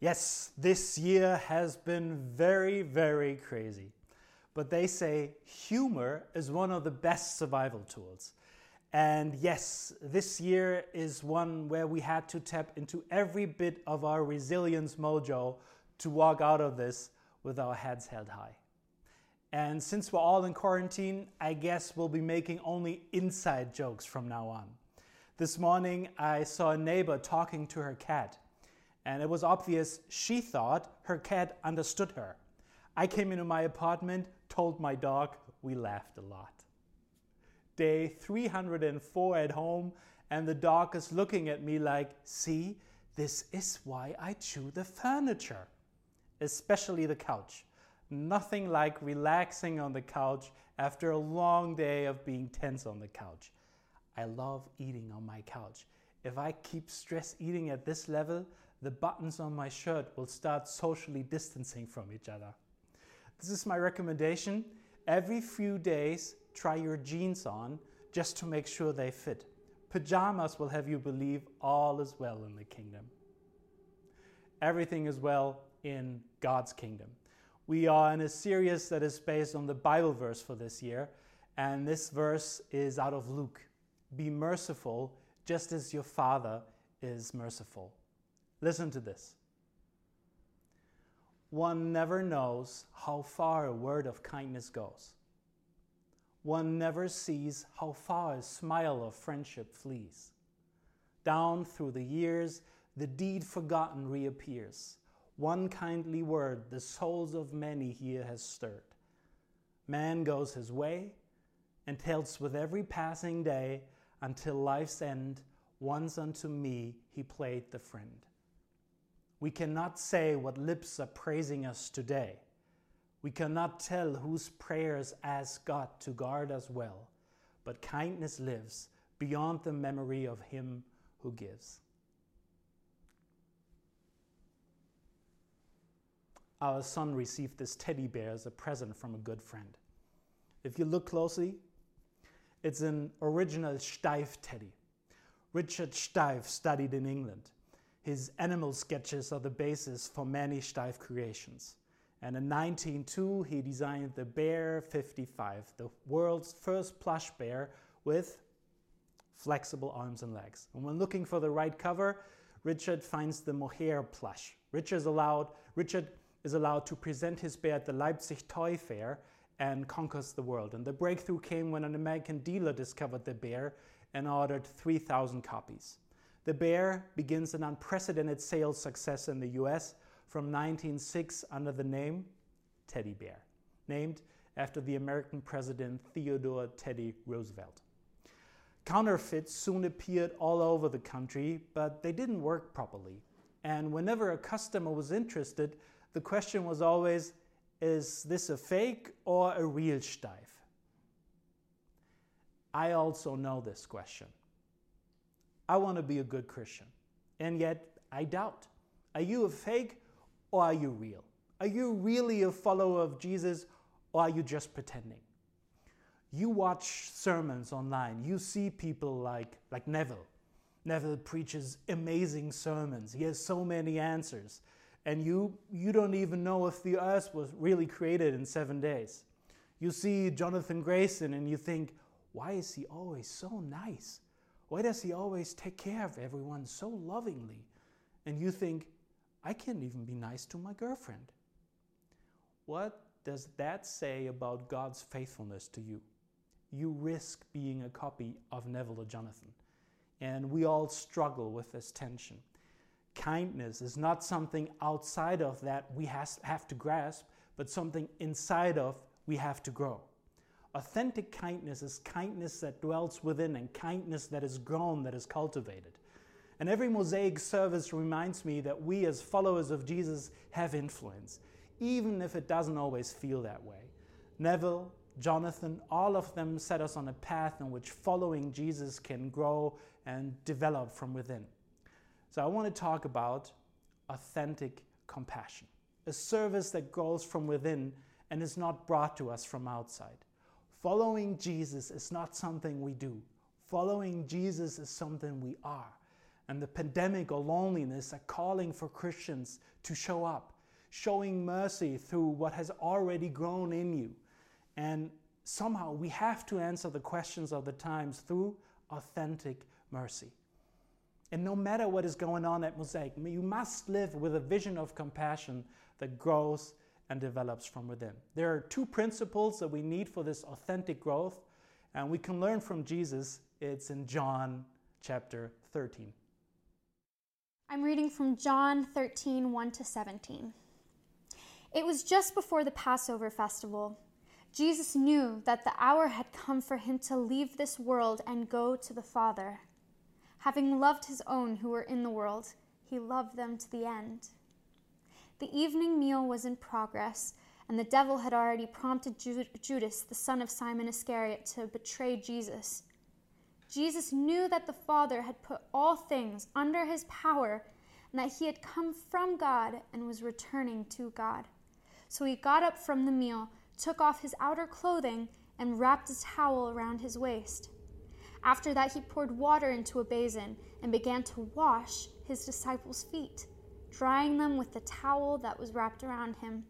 Yes, this year has been very, very crazy. But they say humor is one of the best survival tools. And yes, this year is one where we had to tap into every bit of our resilience mojo to walk out of this with our heads held high. And since we're all in quarantine, I guess we'll be making only inside jokes from now on. This morning, I saw a neighbor talking to her cat and it was obvious she thought her cat understood her. I came into my apartment, told my dog, we laughed a lot. Day 304 at home, and the dog is looking at me like, see, this is why I chew the furniture, especially the couch. Nothing like relaxing on the couch after a long day of being tense on the couch. I love eating on my couch. If I keep stress eating at this level, the buttons on my shirt will start socially distancing from each other. This is my recommendation. Every few days, try your jeans on just to make sure they fit. Pajamas will have you believe all is well in the kingdom. Everything is well in God's kingdom. We are in a series that is based on the Bible verse for this year, and this verse is out of Luke. Be merciful just as your Father is merciful. Listen to this. One never knows how far a word of kindness goes. One never sees how far a smile of friendship flees. Down through the years, the deed forgotten reappears. One kindly word the souls of many here has stirred. Man goes his way and tells with every passing day until life's end, once unto me he played the friend. We cannot say what lips are praising us today. We cannot tell whose prayers ask God to guard us well, but kindness lives beyond the memory of him who gives. Our son received this teddy bear as a present from a good friend. If you look closely, it's an original Steiff teddy. Richard Steiff studied in England. His animal sketches are the basis for many Steiff creations. And in 1902, he designed the Bear 55, the world's first plush bear with flexible arms and legs. And when looking for the right cover, Richard finds the mohair plush. Richard is allowed, Richard is allowed to present his bear at the Leipzig Toy Fair and conquers the world. And the breakthrough came when an American dealer discovered the bear and ordered 3,000 copies. The Bear begins an unprecedented sales success in the US from 1906 under the name Teddy Bear, named after the American President Theodore Teddy Roosevelt. Counterfeits soon appeared all over the country, but they didn't work properly. And whenever a customer was interested, the question was always is this a fake or a real Steiff? I also know this question. I want to be a good Christian. And yet, I doubt. Are you a fake or are you real? Are you really a follower of Jesus or are you just pretending? You watch sermons online, you see people like, like Neville. Neville preaches amazing sermons, he has so many answers. And you, you don't even know if the earth was really created in seven days. You see Jonathan Grayson and you think, why is he always so nice? Why does he always take care of everyone so lovingly? And you think, I can't even be nice to my girlfriend. What does that say about God's faithfulness to you? You risk being a copy of Neville or Jonathan. And we all struggle with this tension. Kindness is not something outside of that we have to grasp, but something inside of we have to grow. Authentic kindness is kindness that dwells within and kindness that is grown, that is cultivated. And every mosaic service reminds me that we, as followers of Jesus, have influence, even if it doesn't always feel that way. Neville, Jonathan, all of them set us on a path in which following Jesus can grow and develop from within. So I want to talk about authentic compassion, a service that grows from within and is not brought to us from outside. Following Jesus is not something we do. Following Jesus is something we are. and the pandemic or loneliness are calling for Christians to show up, showing mercy through what has already grown in you. And somehow we have to answer the questions of the times through authentic mercy. And no matter what is going on at Mosaic, you must live with a vision of compassion that grows and develops from within. There are two principles that we need for this authentic growth, and we can learn from Jesus. It's in John chapter 13. I'm reading from John 13, 1 to 17. It was just before the Passover festival. Jesus knew that the hour had come for him to leave this world and go to the Father. Having loved his own who were in the world, he loved them to the end. The evening meal was in progress, and the devil had already prompted Judas, the son of Simon Iscariot, to betray Jesus. Jesus knew that the Father had put all things under his power and that he had come from God and was returning to God. So he got up from the meal, took off his outer clothing, and wrapped a towel around his waist. After that, he poured water into a basin and began to wash his disciples' feet, drying them with the towel that was wrapped around him.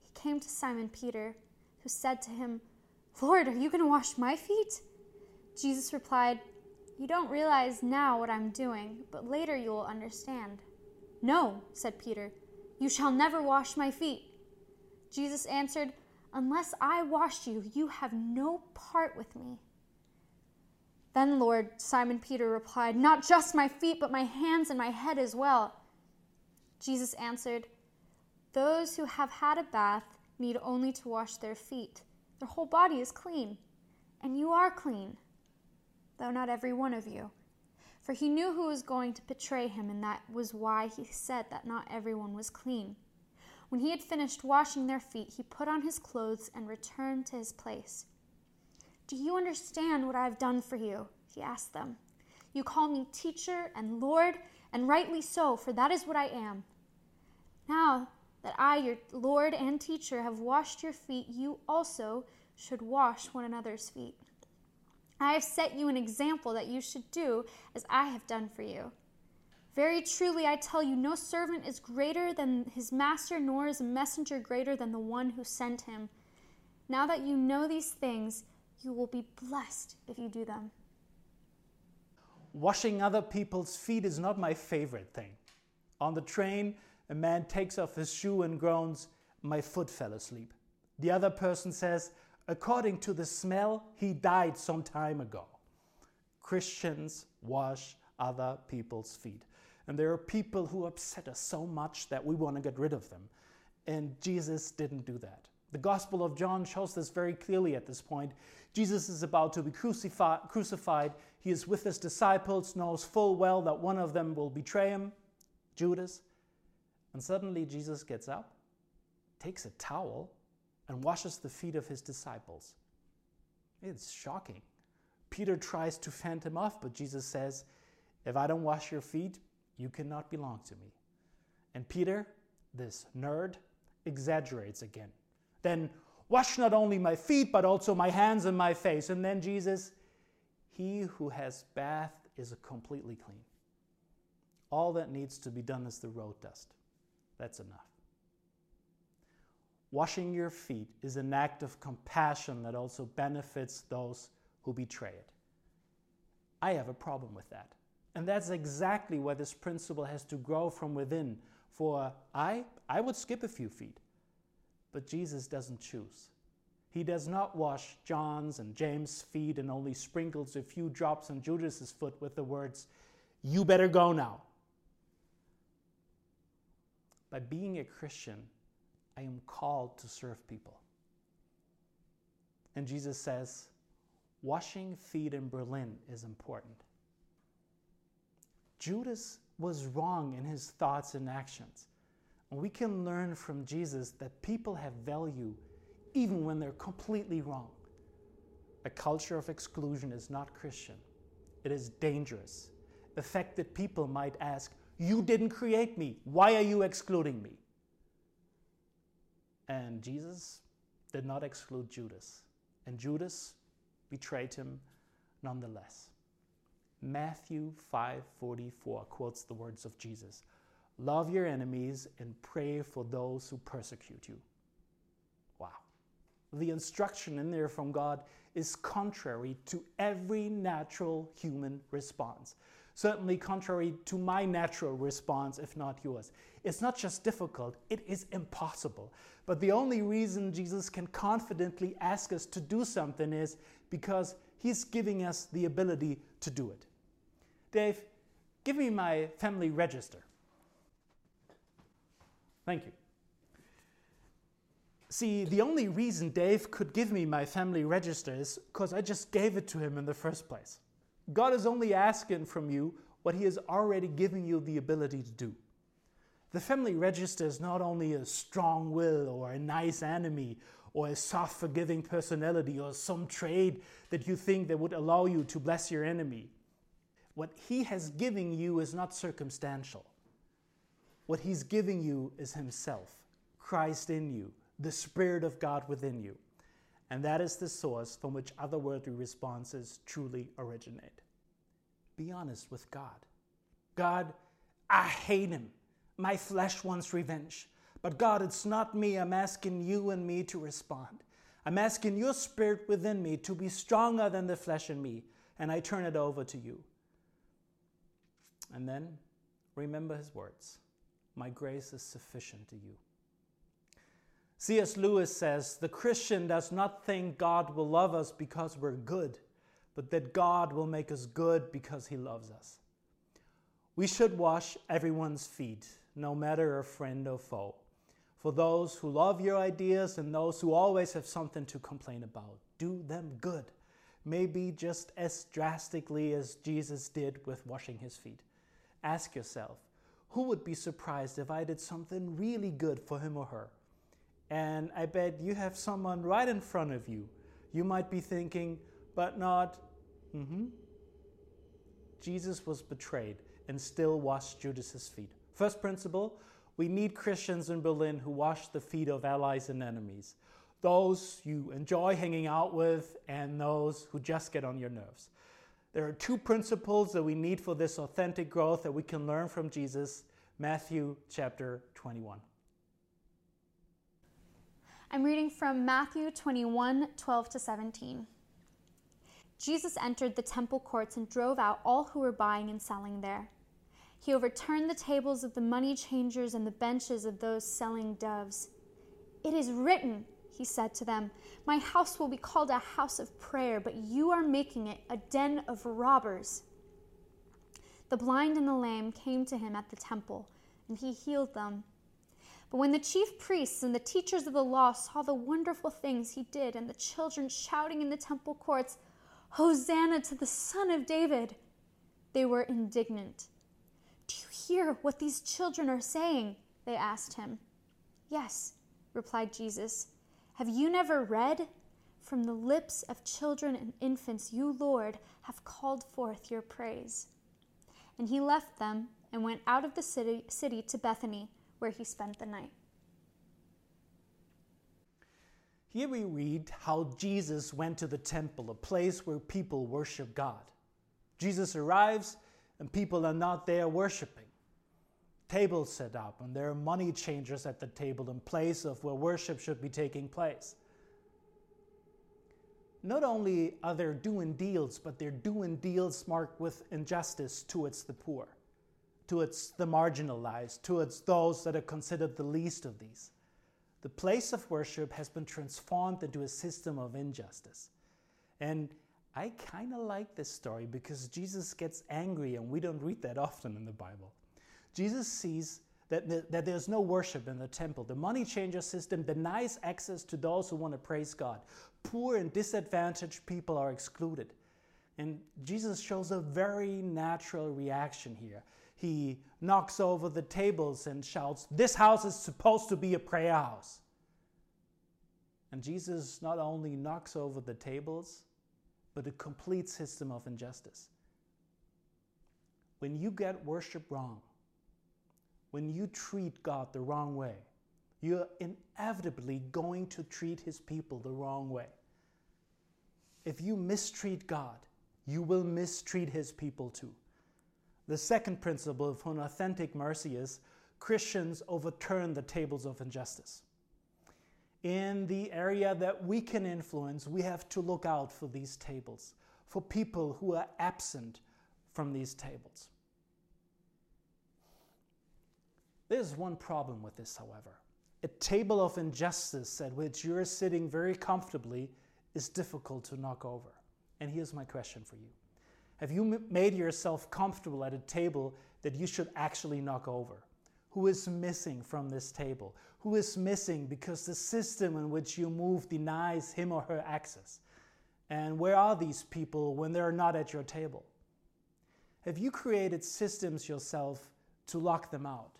He came to Simon Peter, who said to him, Lord, are you going to wash my feet? Jesus replied, You don't realize now what I'm doing, but later you will understand. No, said Peter, you shall never wash my feet. Jesus answered, Unless I wash you, you have no part with me. Then, Lord, Simon Peter replied, Not just my feet, but my hands and my head as well. Jesus answered, Those who have had a bath need only to wash their feet. Their whole body is clean, and you are clean though not every one of you. For he knew who was going to betray him, and that was why he said that not everyone was clean. When he had finished washing their feet, he put on his clothes and returned to his place. Do you understand what I have done for you? He asked them. You call me teacher and Lord, and rightly so, for that is what I am. Now that I, your Lord and teacher, have washed your feet, you also should wash one another's feet. I have set you an example that you should do as I have done for you. Very truly, I tell you, no servant is greater than his master, nor is a messenger greater than the one who sent him. Now that you know these things, you will be blessed if you do them. Washing other people's feet is not my favorite thing. On the train, a man takes off his shoe and groans, My foot fell asleep. The other person says, According to the smell, he died some time ago. Christians wash other people's feet. And there are people who upset us so much that we want to get rid of them. And Jesus didn't do that. The Gospel of John shows this very clearly at this point. Jesus is about to be crucifi- crucified. He is with his disciples, knows full well that one of them will betray him, Judas. And suddenly Jesus gets up, takes a towel, and washes the feet of his disciples. It's shocking. Peter tries to fend him off, but Jesus says, If I don't wash your feet, you cannot belong to me. And Peter, this nerd, exaggerates again. Then wash not only my feet, but also my hands and my face. And then Jesus, he who has bathed is completely clean. All that needs to be done is the road dust. That's enough. Washing your feet is an act of compassion that also benefits those who betray it. I have a problem with that. And that's exactly why this principle has to grow from within. For I, I would skip a few feet. But Jesus doesn't choose. He does not wash John's and James' feet and only sprinkles a few drops on Judas's foot with the words, You better go now. By being a Christian, I am called to serve people. And Jesus says, washing feet in Berlin is important. Judas was wrong in his thoughts and actions. We can learn from Jesus that people have value even when they're completely wrong. A culture of exclusion is not Christian, it is dangerous. The fact that people might ask, You didn't create me. Why are you excluding me? And Jesus did not exclude Judas. And Judas betrayed him nonetheless. Matthew 5:44 quotes the words of Jesus. Love your enemies and pray for those who persecute you. Wow. The instruction in there from God is contrary to every natural human response. Certainly contrary to my natural response, if not yours. It's not just difficult, it is impossible. But the only reason Jesus can confidently ask us to do something is because he's giving us the ability to do it. Dave, give me my family register. Thank you. See, the only reason Dave could give me my family register is because I just gave it to him in the first place. God is only asking from you what he has already given you the ability to do. The family register is not only a strong will or a nice enemy or a soft, forgiving personality or some trade that you think that would allow you to bless your enemy. What he has given you is not circumstantial. What he's giving you is himself, Christ in you, the Spirit of God within you. And that is the source from which otherworldly responses truly originate. Be honest with God. God, I hate him. My flesh wants revenge. But God, it's not me. I'm asking you and me to respond. I'm asking your spirit within me to be stronger than the flesh in me. And I turn it over to you. And then remember his words My grace is sufficient to you. C.S. Lewis says the Christian does not think God will love us because we're good, but that God will make us good because he loves us. We should wash everyone's feet, no matter a friend or foe. For those who love your ideas and those who always have something to complain about, do them good. Maybe just as drastically as Jesus did with washing his feet. Ask yourself, who would be surprised if I did something really good for him or her? And I bet you have someone right in front of you. You might be thinking, but not, mm-hmm. Jesus was betrayed and still washed Judas's feet. First principle we need Christians in Berlin who wash the feet of allies and enemies, those you enjoy hanging out with, and those who just get on your nerves. There are two principles that we need for this authentic growth that we can learn from Jesus. Matthew chapter 21. I'm reading from Matthew 21 12 to 17. Jesus entered the temple courts and drove out all who were buying and selling there. He overturned the tables of the money changers and the benches of those selling doves. It is written, he said to them, My house will be called a house of prayer, but you are making it a den of robbers. The blind and the lame came to him at the temple, and he healed them. But when the chief priests and the teachers of the law saw the wonderful things he did, and the children shouting in the temple courts, Hosanna to the Son of David, they were indignant. Do you hear what these children are saying? They asked him. Yes, replied Jesus. Have you never read? From the lips of children and infants, you, Lord, have called forth your praise. And he left them and went out of the city, city to Bethany where he spent the night. Here we read how Jesus went to the temple, a place where people worship God. Jesus arrives and people are not there worshiping. Tables set up, and there are money changers at the table in place of where worship should be taking place. Not only are they doing deals, but they're doing deals marked with injustice towards the poor towards the marginalized, towards those that are considered the least of these. The place of worship has been transformed into a system of injustice. And I kind of like this story because Jesus gets angry, and we don't read that often in the Bible. Jesus sees that, that there's no worship in the temple. The money changer system denies access to those who want to praise God. Poor and disadvantaged people are excluded. And Jesus shows a very natural reaction here he knocks over the tables and shouts, This house is supposed to be a prayer house. And Jesus not only knocks over the tables, but a complete system of injustice. When you get worship wrong, when you treat God the wrong way, you're inevitably going to treat his people the wrong way. If you mistreat God, you will mistreat his people too. The second principle of an authentic mercy is Christians overturn the tables of injustice. In the area that we can influence, we have to look out for these tables, for people who are absent from these tables. There's one problem with this, however. A table of injustice at which you're sitting very comfortably is difficult to knock over. And here's my question for you Have you made yourself comfortable at a table that you should actually knock over? Who is missing from this table? Who is missing because the system in which you move denies him or her access? And where are these people when they're not at your table? Have you created systems yourself to lock them out?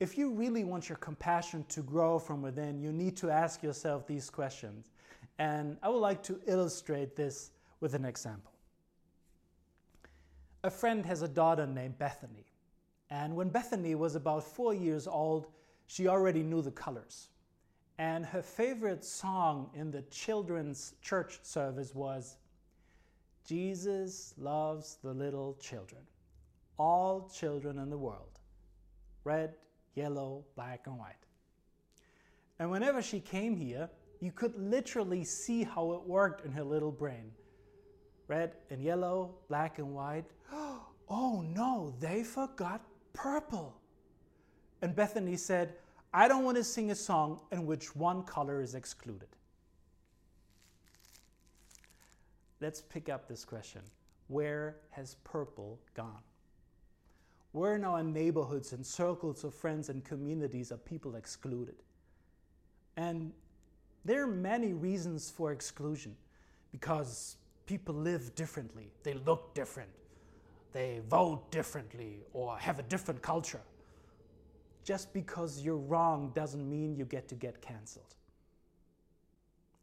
If you really want your compassion to grow from within, you need to ask yourself these questions. And I would like to illustrate this with an example. A friend has a daughter named Bethany. And when Bethany was about four years old, she already knew the colors. And her favorite song in the children's church service was Jesus loves the little children, all children in the world, red, yellow, black, and white. And whenever she came here, you could literally see how it worked in her little brain. Red and yellow, black and white. Oh no, they forgot purple. And Bethany said, I don't want to sing a song in which one color is excluded. Let's pick up this question Where has purple gone? Where in our neighborhoods and circles of friends and communities are people excluded? And there are many reasons for exclusion because people live differently, they look different, they vote differently, or have a different culture. Just because you're wrong doesn't mean you get to get canceled.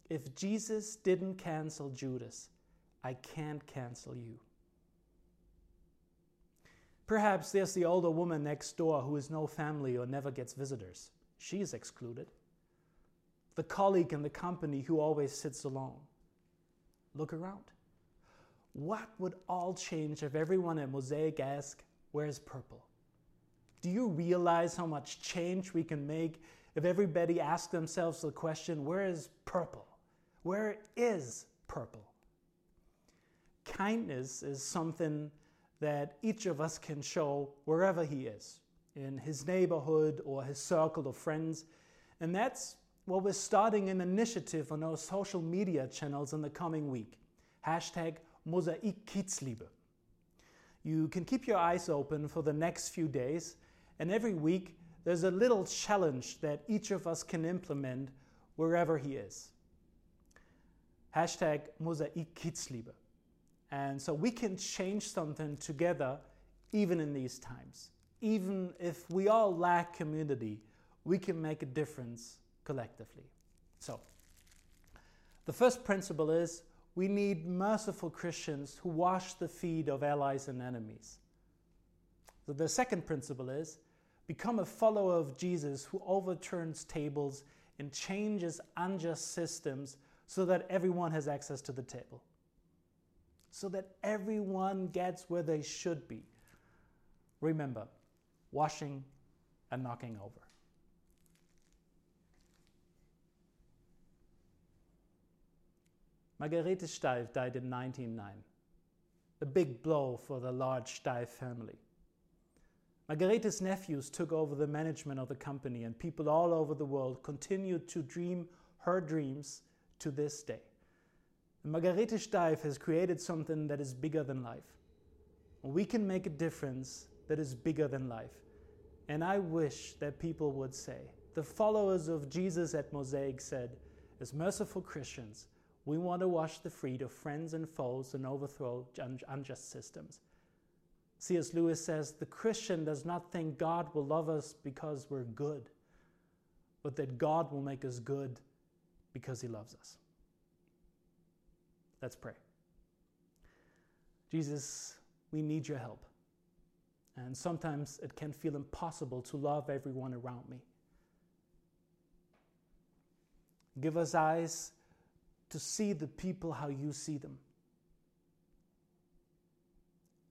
If Jesus didn't cancel Judas, I can't cancel you. Perhaps there's the older woman next door who has no family or never gets visitors. She's excluded. The colleague in the company who always sits alone. Look around. What would all change if everyone at Mosaic asked, Where's purple? Do you realize how much change we can make if everybody asked themselves the question, Where is purple? Where is purple? Kindness is something that each of us can show wherever he is, in his neighborhood or his circle of friends. And that's what we're starting an initiative on our social media channels in the coming week. Hashtag Mosaik. You can keep your eyes open for the next few days, and every week there's a little challenge that each of us can implement wherever he is. Hashtag Mosaik. And so we can change something together even in these times. Even if we all lack community, we can make a difference collectively. So, the first principle is we need merciful Christians who wash the feet of allies and enemies. So, the second principle is become a follower of Jesus who overturns tables and changes unjust systems so that everyone has access to the table so that everyone gets where they should be. Remember, washing and knocking over. Margarete Steiff died in 1909, a big blow for the large Steiff family. Margarete's nephews took over the management of the company, and people all over the world continued to dream her dreams to this day. Margarete Steiff has created something that is bigger than life. We can make a difference that is bigger than life. And I wish that people would say, the followers of Jesus at Mosaic said, as merciful Christians, we want to wash the feet of friends and foes and overthrow unjust systems. C.S. Lewis says, the Christian does not think God will love us because we're good, but that God will make us good because he loves us. Let's pray. Jesus, we need your help. And sometimes it can feel impossible to love everyone around me. Give us eyes to see the people how you see them.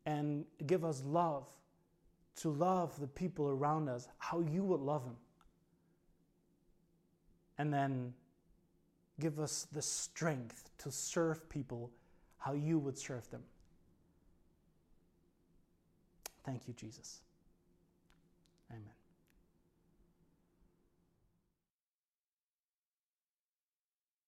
And give us love to love the people around us how you would love them. And then give us the strength to serve people how you would serve them. Thank you, Jesus.